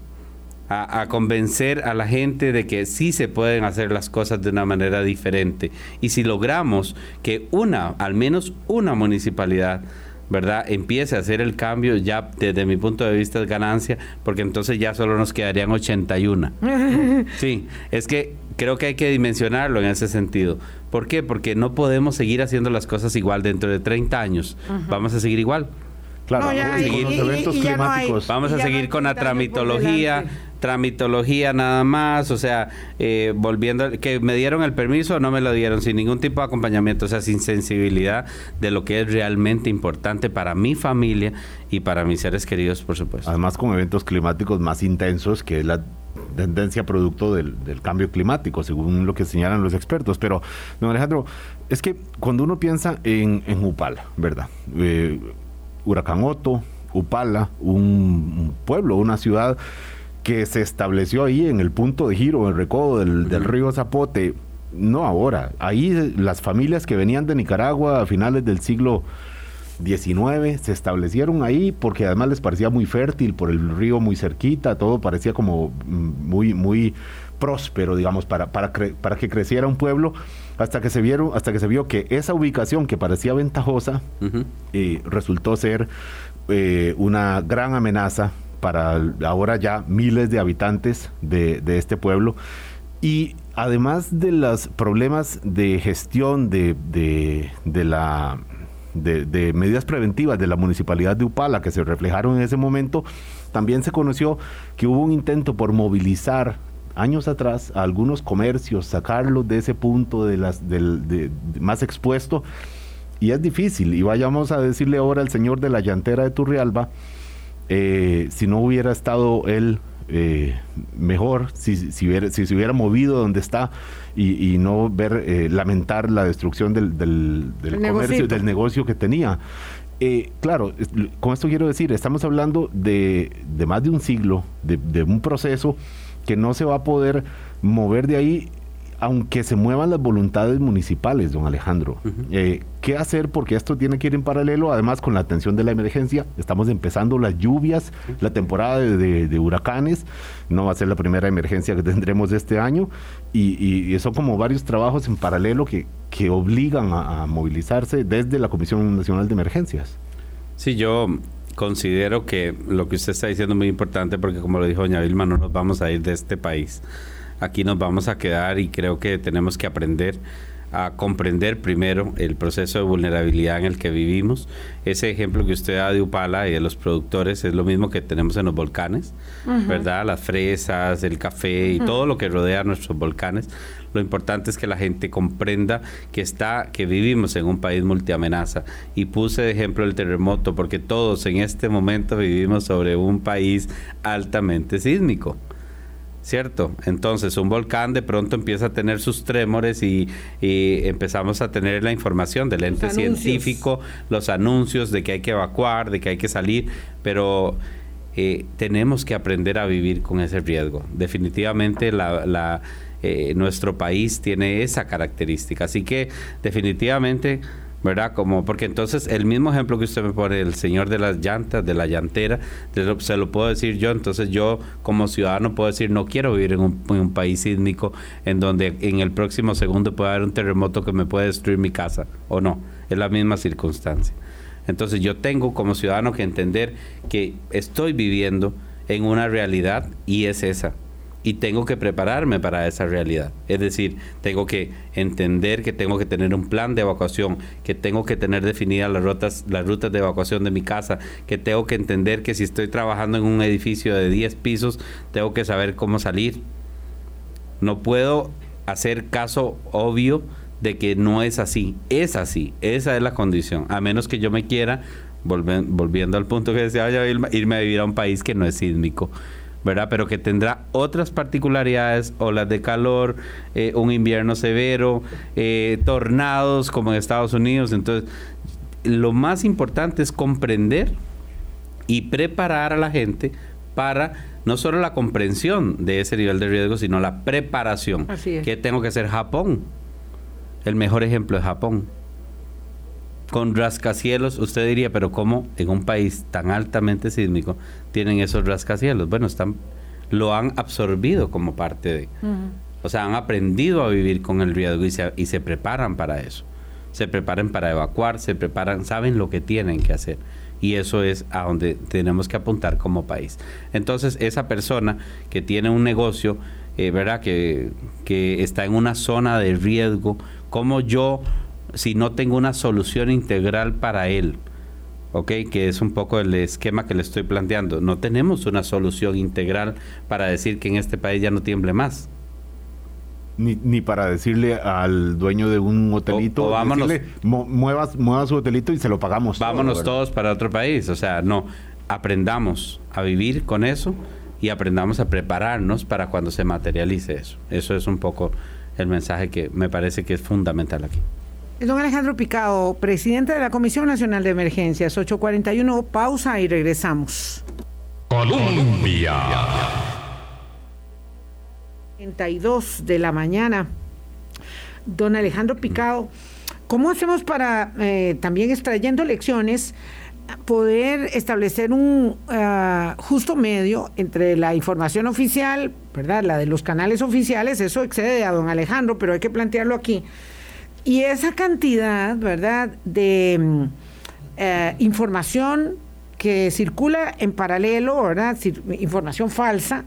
a, convencer a la gente de que sí se pueden hacer las cosas de una manera diferente. Y si logramos que una, al menos una municipalidad, ¿verdad? Empiece a hacer el cambio, ya desde mi punto de vista es ganancia, porque entonces ya solo nos quedarían 81. Sí, es que creo que hay que dimensionarlo en ese sentido. ¿Por qué? Porque no podemos seguir haciendo las cosas igual dentro de 30 años. Vamos a seguir igual. Claro, vamos a seguir con los eventos climáticos. vamos a seguir con la tramitología tramitología nada más, o sea, eh, volviendo, que me dieron el permiso, no me lo dieron sin ningún tipo de acompañamiento, o sea, sin sensibilidad de lo que es realmente importante para mi familia y para mis seres queridos, por supuesto. Además, con eventos climáticos más intensos, que es la tendencia producto del, cambio climático, según lo que señalan los expertos. Pero, don Alejandro, es que cuando uno piensa en, Upala, ¿verdad? Eh, Huracán Otto, Upala, un pueblo, una ciudad que se estableció ahí en el punto de giro, en el recodo del, río Zapote, no ahora, ahí las familias que venían de Nicaragua a finales del siglo XIX se establecieron ahí porque además les parecía muy fértil por el río muy cerquita, todo parecía como mm, muy, muy próspero, digamos, para, para, para que creciera un pueblo, hasta que se vieron, hasta que se vio que esa ubicación que parecía ventajosa eh, resultó ser eh, una gran amenaza para ahora ya miles de habitantes de, este pueblo. Y además de los problemas de gestión de, de, de, medidas preventivas de la municipalidad de Upala que se reflejaron en ese momento, también se conoció que hubo un intento por movilizar años atrás a algunos comercios, sacarlos de ese punto de las, más expuesto, y es difícil. Y vayamos a decirle ahora al señor de la llantera de Turrialba, eh, si no hubiera estado él eh, mejor, si, si, si, se hubiera movido donde está y, no ver, eh, lamentar la destrucción del, del, comercio, del negocio que tenía. claro, con esto quiero decir, estamos hablando de, de más de un siglo, de, de un proceso que no se va a poder mover de ahí aunque se muevan las voluntades municipales, don Alejandro. Eh, ¿Qué hacer? Porque esto tiene que ir en paralelo, además con la atención de la emergencia. Estamos empezando las lluvias, la temporada de, huracanes, no va a ser la primera emergencia que tendremos este año, y, son como varios trabajos en paralelo que, que obligan a, movilizarse desde la Comisión Nacional de Emergencias. Sí, yo considero que lo que usted está diciendo es muy importante porque como lo dijo doña Vilma, no nos vamos a ir de este país. Aquí nos vamos a quedar y creo que tenemos que aprender a comprender primero el proceso de vulnerabilidad en el que vivimos. Ese ejemplo que usted da de Upala y de los productores es lo mismo que tenemos en los volcanes, ¿verdad? Las fresas, el café y todo lo que rodea nuestros volcanes. Lo importante es que la gente comprenda que está, que vivimos en un país multiamenaza. Y puse de ejemplo el terremoto porque todos en este momento vivimos sobre un país altamente sísmico. ¿Cierto? Entonces un volcán de pronto empieza a tener sus trémores y, empezamos a tener la información del ente científico, los anuncios de que hay que evacuar, de que hay que salir, pero eh, tenemos que aprender a vivir con ese riesgo. Definitivamente la, eh, nuestro país tiene esa característica, así que definitivamente ¿verdad? Como, porque entonces el mismo ejemplo que usted me pone, el señor de las llantas, de la llantera, se lo puedo decir yo, entonces yo como ciudadano puedo decir, no quiero vivir en un, país sísmico en donde en el próximo segundo puede haber un terremoto que me puede destruir mi casa, o no, es la misma circunstancia. Entonces yo tengo como ciudadano que entender que estoy viviendo en una realidad y es esa y tengo que prepararme para esa realidad. Es decir, tengo que entender que tengo que tener un plan de evacuación, que tengo que tener definidas las rutas, las rutas de evacuación de mi casa, que tengo que entender que si estoy trabajando en un edificio de 10 pisos, tengo que saber cómo salir. No puedo hacer caso obvio de que no es así. Es así. Esa es la condición. A menos que yo me quiera, volviendo al punto que decía, irme a vivir a un país que no es sísmico ¿verdad? Pero que tendrá otras particularidades, olas de calor, eh, un invierno severo, eh, tornados como en Estados Unidos. Entonces, lo más importante es comprender y preparar a la gente para no solo la comprensión de ese nivel de riesgo, sino la preparación. Así ¿Qué tengo que hacer? Japón. El mejor ejemplo es Japón con rascacielos, usted diría, pero ¿cómo en un país tan altamente sísmico tienen esos rascacielos? Bueno, están, lo han absorbido como parte de. O sea, han aprendido a vivir con el riesgo y se, y se preparan para eso. Se preparan para evacuar, se preparan, saben lo que tienen que hacer. Y eso es a donde tenemos que apuntar como país. Entonces, esa persona que tiene un negocio, eh, ¿verdad? Que, que está en una zona de riesgo, como yo si no tengo una solución integral para él. ¿ok? Que es un poco el esquema que le estoy planteando. No tenemos una solución integral para decir que en este país ya no tiemble más. Ni, ni para decirle al dueño de un hotelito, o, vámonos, mueva, su hotelito y se lo pagamos. Vámonos todos para otro país. O sea, no, aprendamos a vivir con eso y aprendamos a prepararnos para cuando se materialice eso. Eso es un poco el mensaje que me parece que es fundamental aquí. Don Alejandro Picado, presidente de la Comisión Nacional de Emergencias, 841, pausa y regresamos. Colombia. 32 de la mañana. Don Alejandro Picado, ¿cómo hacemos para, eh, también extrayendo lecciones, poder establecer un ah, justo medio entre la información oficial, ¿verdad? La de los canales oficiales, eso excede a don Alejandro, pero hay que plantearlo aquí y esa cantidad, ¿verdad?, de mm, eh, información que circula en paralelo, ¿verdad?, información falsa,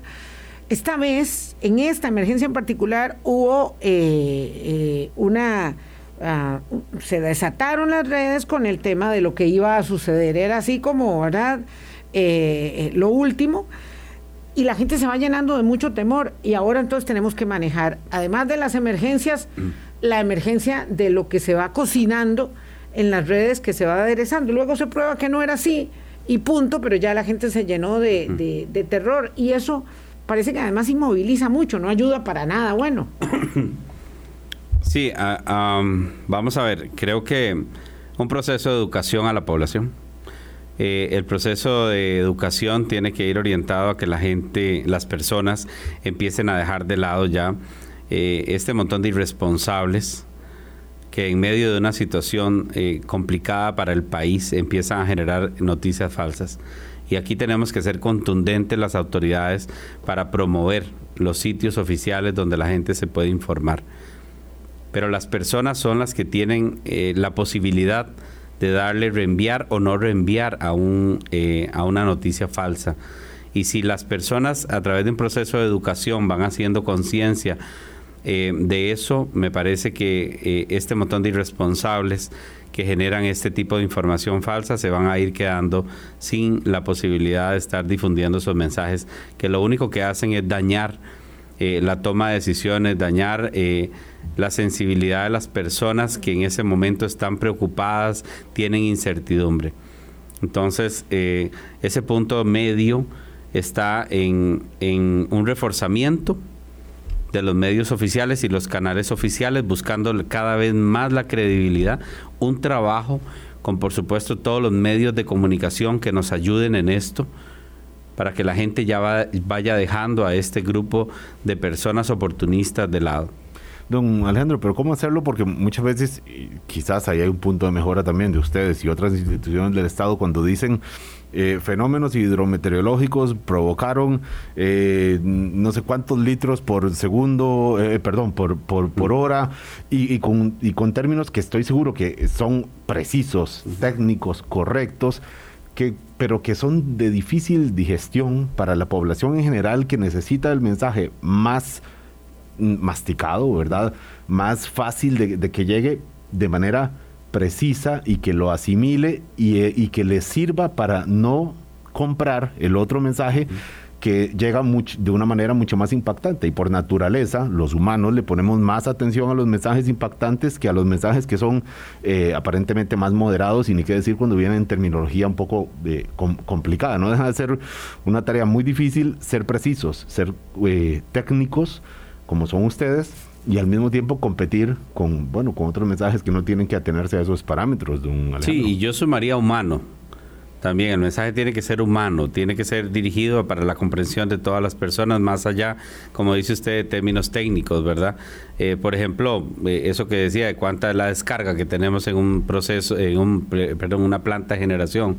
esta vez, en esta emergencia en particular, hubo eh, una... Ah, se desataron las redes con el tema de lo que iba a suceder. Era así como, ¿verdad? lo último y la gente se va llenando de mucho temor y ahora entonces tenemos que manejar, además de las emergencias, mm. La emergencia de lo que se va cocinando en las redes, que se va aderezando. Luego se prueba que no era así y punto, pero ya la gente se llenó de, de, terror. Y eso parece que además inmoviliza mucho, no ayuda para nada. Bueno. Sí, ah, vamos a ver, creo que un proceso de educación a la población. Eh, el proceso de educación tiene que ir orientado a que la gente, las personas empiecen a dejar de lado ya eh, este montón de irresponsables que en medio de una situación eh, complicada para el país empiezan a generar noticias falsas. Y aquí tenemos que ser contundentes las autoridades para promover los sitios oficiales donde la gente se puede informar. Pero las personas son las que tienen la posibilidad de darle reenviar o no reenviar a, un, eh, a una noticia falsa. Y si las personas a través de un proceso de educación van haciendo conciencia eh, de eso, me parece que eh, este montón de irresponsables que generan este tipo de información falsa se van a ir quedando sin la posibilidad de estar difundiendo esos mensajes que lo único que hacen es dañar la toma de decisiones, dañar la sensibilidad de las personas que en ese momento están preocupadas, tienen incertidumbre. Entonces, eh, ese punto medio está en, un reforzamiento de los medios oficiales y los canales oficiales, buscando cada vez más la credibilidad, un trabajo con, por supuesto, todos los medios de comunicación que nos ayuden en esto, para que la gente ya vaya dejando a este grupo de personas oportunistas de lado. Don Alejandro, pero ¿cómo hacerlo? Porque muchas veces quizás ahí hay un punto de mejora también de ustedes y otras instituciones del Estado cuando dicen eh, fenómenos hidrometeorológicos provocaron eh, no sé cuántos litros por segundo, eh, perdón, por, por, por hora y, con, y con términos que estoy seguro que son precisos, técnicos, correctos. Que, pero que son de difícil digestión para la población en general que necesita el mensaje más masticado, ¿verdad? Más fácil de, que llegue de manera precisa y que lo asimile y, eh, y, que le sirva para no comprar el otro mensaje que llega de una manera mucho más impactante. Y por naturaleza, los humanos le ponemos más atención a los mensajes impactantes que a los mensajes que son eh, aparentemente más moderados y ni qué decir cuando vienen en terminología un poco eh, complicada. No deja de ser una tarea muy difícil ser precisos, ser técnicos como son ustedes y al mismo tiempo competir con, bueno, con otros mensajes que no tienen que atenerse a esos parámetros de un Sí, y yo sumaría humano. También el mensaje tiene que ser humano, tiene que ser dirigido para la comprensión de todas las personas, más allá, como dice usted, de términos técnicos, ¿verdad? Eh, por ejemplo, eh, eso que decía de cuánta es la descarga que tenemos en un proceso, en un, perdón, una planta de generación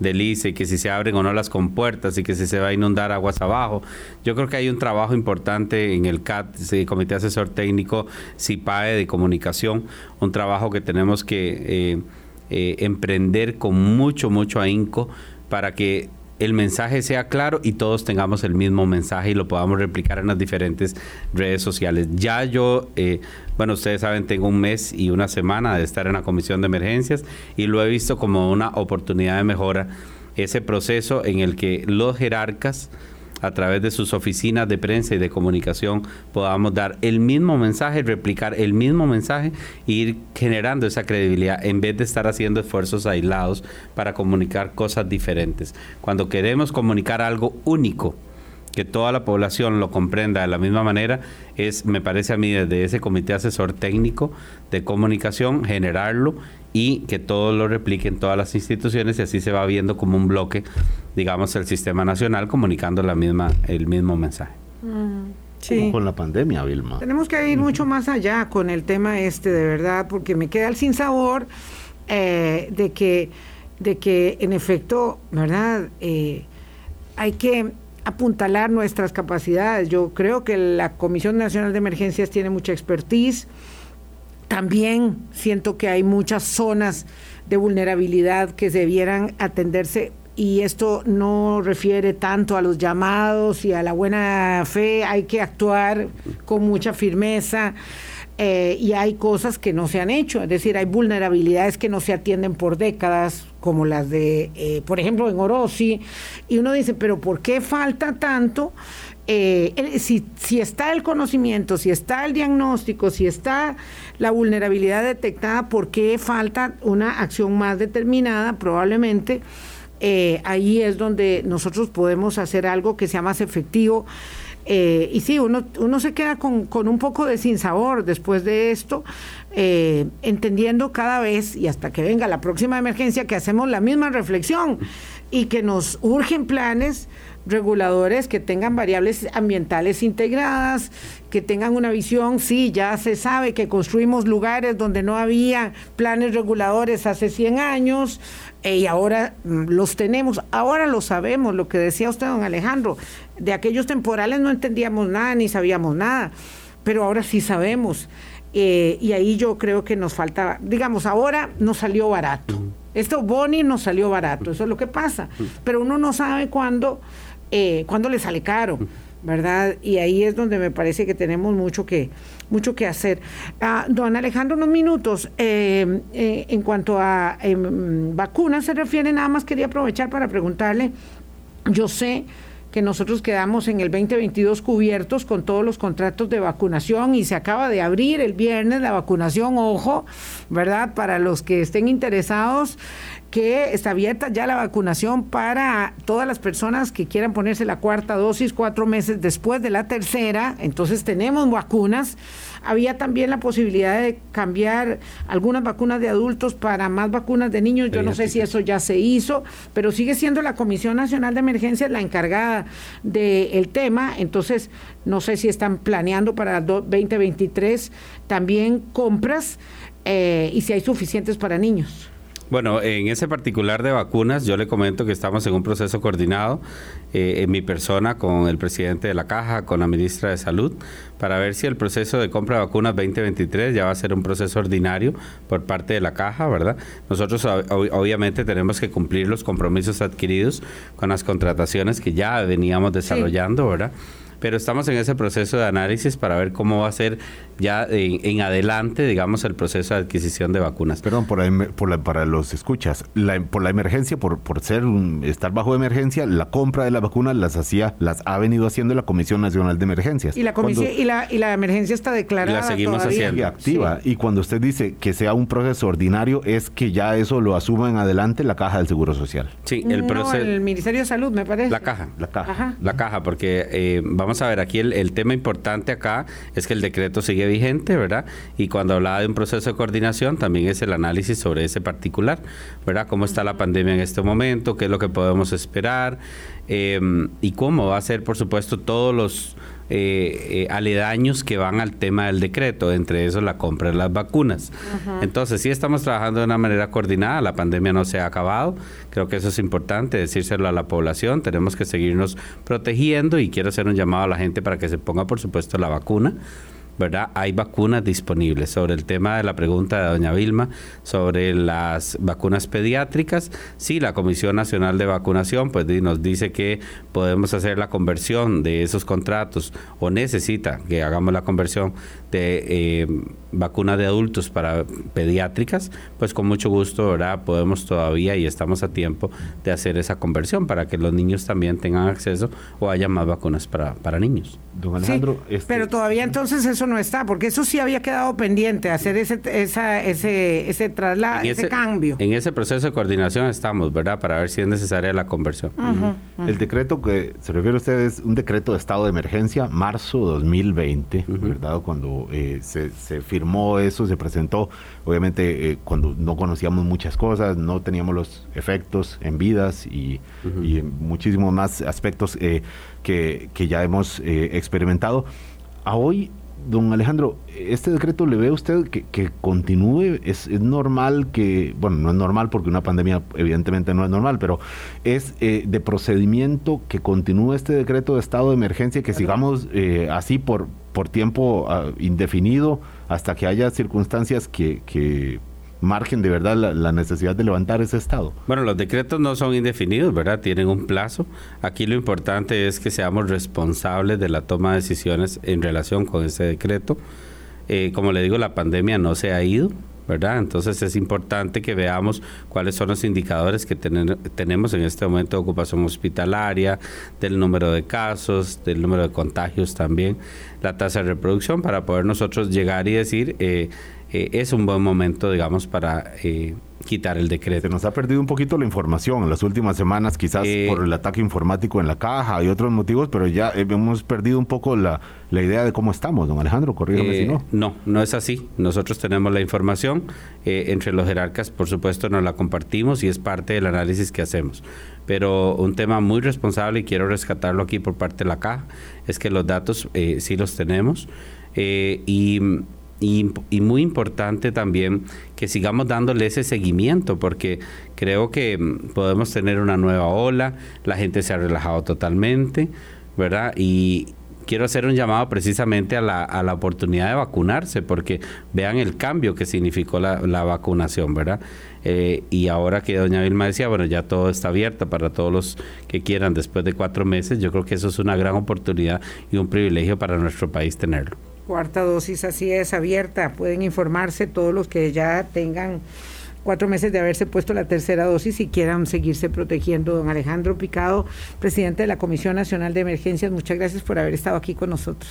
de lice, que si se abren o no las compuertas y que si se va a inundar aguas abajo. Yo creo que hay un trabajo importante en el CAT, el Comité Asesor Técnico, CIPAE de Comunicación, un trabajo que tenemos que... Eh, eh, emprender con mucho, mucho ahínco para que el mensaje sea claro y todos tengamos el mismo mensaje y lo podamos replicar en las diferentes redes sociales. Ya yo, eh, bueno, ustedes saben, tengo un mes y una semana de estar en la comisión de emergencias y lo he visto como una oportunidad de mejora, ese proceso en el que los jerarcas, a través de sus oficinas de prensa y de comunicación podamos dar el mismo mensaje, replicar el mismo mensaje e ir generando esa credibilidad en vez de estar haciendo esfuerzos aislados para comunicar cosas diferentes. Cuando queremos comunicar algo único, que toda la población lo comprenda de la misma manera, es, me parece a mí, desde ese comité asesor técnico de comunicación, generarlo y que todo lo repliquen todas las instituciones y así se va viendo como un bloque, digamos, el sistema nacional comunicando la misma, el mismo mensaje. Mm, sí. Con la pandemia, Vilma. Tenemos que ir mucho más allá con el tema este, de verdad, porque me queda el sinsabor eh, de que de que en efecto, ¿verdad? Eh, hay que apuntalar nuestras capacidades. Yo creo que la Comisión Nacional de Emergencias tiene mucha expertise. También siento que hay muchas zonas de vulnerabilidad que debieran atenderse y esto no refiere tanto a los llamados y a la buena fe, hay que actuar con mucha firmeza. Eh, y hay cosas que no se han hecho, es decir, hay vulnerabilidades que no se atienden por décadas, como las de, eh, por ejemplo, en Orosi, y uno dice, pero ¿por qué falta tanto? Eh, si, si está el conocimiento, si está el diagnóstico, si está la vulnerabilidad detectada, ¿por qué falta una acción más determinada? Probablemente ahí es donde nosotros podemos hacer algo que sea más efectivo eh, y sí, uno, uno se queda con, un poco de sinsabor después de esto, eh, entendiendo cada vez, y hasta que venga la próxima emergencia, que hacemos la misma reflexión y que nos urgen planes reguladores que tengan variables ambientales integradas, que tengan una visión, sí, ya se sabe que construimos lugares donde no había planes reguladores hace 100 años eh, y ahora mm, los tenemos, ahora lo sabemos, lo que decía usted, don Alejandro, de aquellos temporales no entendíamos nada ni sabíamos nada, pero ahora sí sabemos. Eh, y ahí yo creo que nos falta, digamos, ahora nos salió barato. Esto Boni nos salió barato, eso es lo que pasa. Pero uno no sabe cuándo, eh, cuándo le sale caro, ¿verdad? Y ahí es donde me parece que tenemos mucho que, mucho que hacer. Ah, don Alejandro, unos minutos. Eh, en cuanto a em, vacunas se refiere, nada más quería aprovechar para preguntarle, yo sé que nosotros quedamos en el 2022 cubiertos con todos los contratos de vacunación y se acaba de abrir el viernes la vacunación, ojo, ¿verdad? Para los que estén interesados que está abierta ya la vacunación para todas las personas que quieran ponerse la cuarta dosis cuatro meses después de la tercera. Entonces tenemos vacunas había también la posibilidad de cambiar algunas vacunas de adultos para más vacunas de niños. Yo no sé si eso ya se hizo, pero sigue siendo la Comisión Nacional de Emergencias la encargada del tema. Entonces, no sé si están planeando para 2023 también compras eh, y si hay suficientes para niños. Bueno, en ese particular de vacunas, yo le comento que estamos en un proceso coordinado eh, en mi persona con el presidente de la Caja, con la ministra de Salud, para ver si el proceso de compra de vacunas 2023 ya va a ser un proceso ordinario por parte de la Caja, ¿verdad? Nosotros obviamente tenemos que cumplir los compromisos adquiridos con las contrataciones que ya veníamos desarrollando, ¿verdad? Pero estamos en ese proceso de análisis para ver cómo va a ser ya en, adelante, digamos, el proceso de adquisición de vacunas. Perdón, por, por para los escuchas, por la emergencia, por, por ser estar bajo emergencia, la compra de las vacunas las hacía, las ha venido haciendo la Comisión Nacional de Emergencias. Y la comisión y la y la emergencia está declarada. Y la seguimos haciendo. Y activa. Y cuando usted dice que sea un proceso ordinario, es que ya eso lo asuma en adelante la Caja del Seguro Social. Sí, el proceso. el Ministerio de Salud, me parece. La Caja. La Caja. La Caja, porque eh, vamos a ver, aquí el, el tema importante acá es que el decreto sigue vigente, ¿verdad? Y cuando hablaba de un proceso de coordinación, también es el análisis sobre ese particular, ¿verdad? ¿Cómo está la pandemia en este momento? ¿Qué es lo que podemos esperar? Eh, y cómo va a ser, por supuesto, todos los eh, eh, aledaños que van al tema del decreto, entre eso la compra de las vacunas. Entonces, sí estamos trabajando de una manera coordinada, la pandemia no se ha acabado, creo que eso es importante decírselo a la población, tenemos que seguirnos protegiendo y quiero hacer un llamado a la gente para que se ponga, por supuesto, la vacuna. ¿Verdad? Hay vacunas disponibles. Sobre el tema de la pregunta de doña Vilma, sobre las vacunas pediátricas, sí, la Comisión Nacional de Vacunación pues nos dice que podemos hacer la conversión de esos contratos o necesita que hagamos la conversión de eh, vacunas de adultos para pediátricas, pues con mucho gusto, ¿verdad? Podemos todavía y estamos a tiempo de hacer esa conversión para que los niños también tengan acceso o haya más vacunas para, para niños. Don Alejandro, este pero todavía entonces eso no está, porque eso sí había quedado pendiente, hacer ese, esa, ese, ese traslado, ese, cambio. En ese proceso de coordinación estamos, ¿verdad? Para ver si es necesaria la conversión. El decreto que se refiere a usted es un decreto de estado de emergencia, marzo 2020, ¿verdad? Cuando eh, se, se, firmó eso, se presentó, obviamente eh, cuando no conocíamos muchas cosas, no teníamos los efectos en vidas y, y en muchísimos más aspectos eh, que, que, ya hemos experimentado. A hoy Don Alejandro, ¿este decreto le ve a usted que, continúe? ¿Es, normal que, bueno, no es normal porque una pandemia evidentemente no es normal, pero es eh, de procedimiento que continúe este decreto de estado de emergencia, que sigamos eh, así por, por tiempo ah, indefinido hasta que haya circunstancias que, margen de verdad la, necesidad de levantar ese estado? Bueno, los decretos no son indefinidos, ¿verdad? Tienen un plazo. Aquí lo importante es que seamos responsables de la toma de decisiones en relación con ese decreto. Eh, como le digo, la pandemia no se ha ido, ¿verdad? Entonces es importante que veamos cuáles son los indicadores que tenemos en este momento de ocupación hospitalaria, del número de casos, del número de contagios también, la tasa de reproducción, para poder nosotros llegar y decir, eh, eh, es un buen momento, digamos, para eh, quitar el decreto. Se nos ha perdido un poquito la información en las últimas semanas, quizás eh, por el ataque informático en la caja y otros motivos, pero ya hemos perdido un poco la, idea de cómo estamos, don Alejandro, corrígame si no. No, no es así. Nosotros tenemos la información, entre los jerarcas, por supuesto, nos la compartimos y es parte del análisis que hacemos. Pero un tema muy responsable, y quiero rescatarlo aquí por parte de la caja, es que los datos sí los tenemos. y y, muy importante también que sigamos dándole ese seguimiento, porque creo que mm, podemos tener una nueva ola, la gente se ha relajado totalmente, ¿verdad? Y quiero hacer un llamado precisamente a la, a la oportunidad de vacunarse, porque vean el cambio que significó la, la vacunación, ¿verdad? Eh, y ahora que doña Vilma decía, bueno, ya todo está abierto para todos los que quieran después de cuatro meses, yo creo que eso es una gran oportunidad y un privilegio para nuestro país tenerlo. Cuarta dosis así es abierta. Pueden informarse todos los que ya tengan cuatro meses de haberse puesto la tercera dosis y quieran seguirse protegiendo. Don Alejandro Picado, presidente de la Comisión Nacional de Emergencias, muchas gracias por haber estado aquí con nosotros.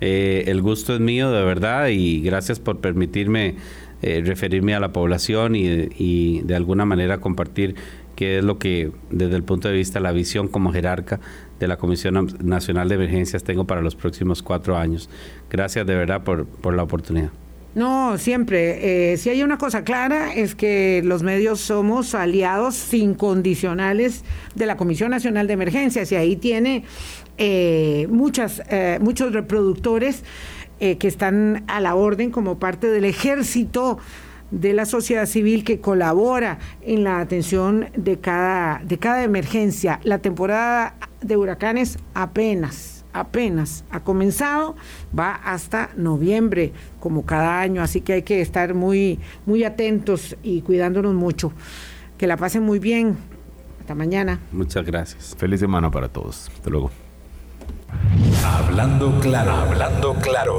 Eh, el gusto es mío, de verdad, y gracias por permitirme eh, referirme a la población y, y de alguna manera compartir qué es lo que desde el punto de vista de la visión como jerarca de la Comisión Nacional de Emergencias tengo para los próximos cuatro años. Gracias de verdad por, por la oportunidad. No, siempre. Eh, si hay una cosa clara es que los medios somos aliados incondicionales de la Comisión Nacional de Emergencias y ahí tiene eh, muchas, eh, muchos reproductores que están a la orden como parte del ejército de la sociedad civil que colabora en la atención de cada, de cada emergencia. La temporada de huracanes apenas, apenas ha comenzado, va hasta noviembre, como cada año, así que hay que estar muy, muy atentos y cuidándonos mucho. Que la pasen muy bien. Hasta mañana. Muchas gracias. Feliz semana para todos. Hasta luego. Hablando claro, hablando claro.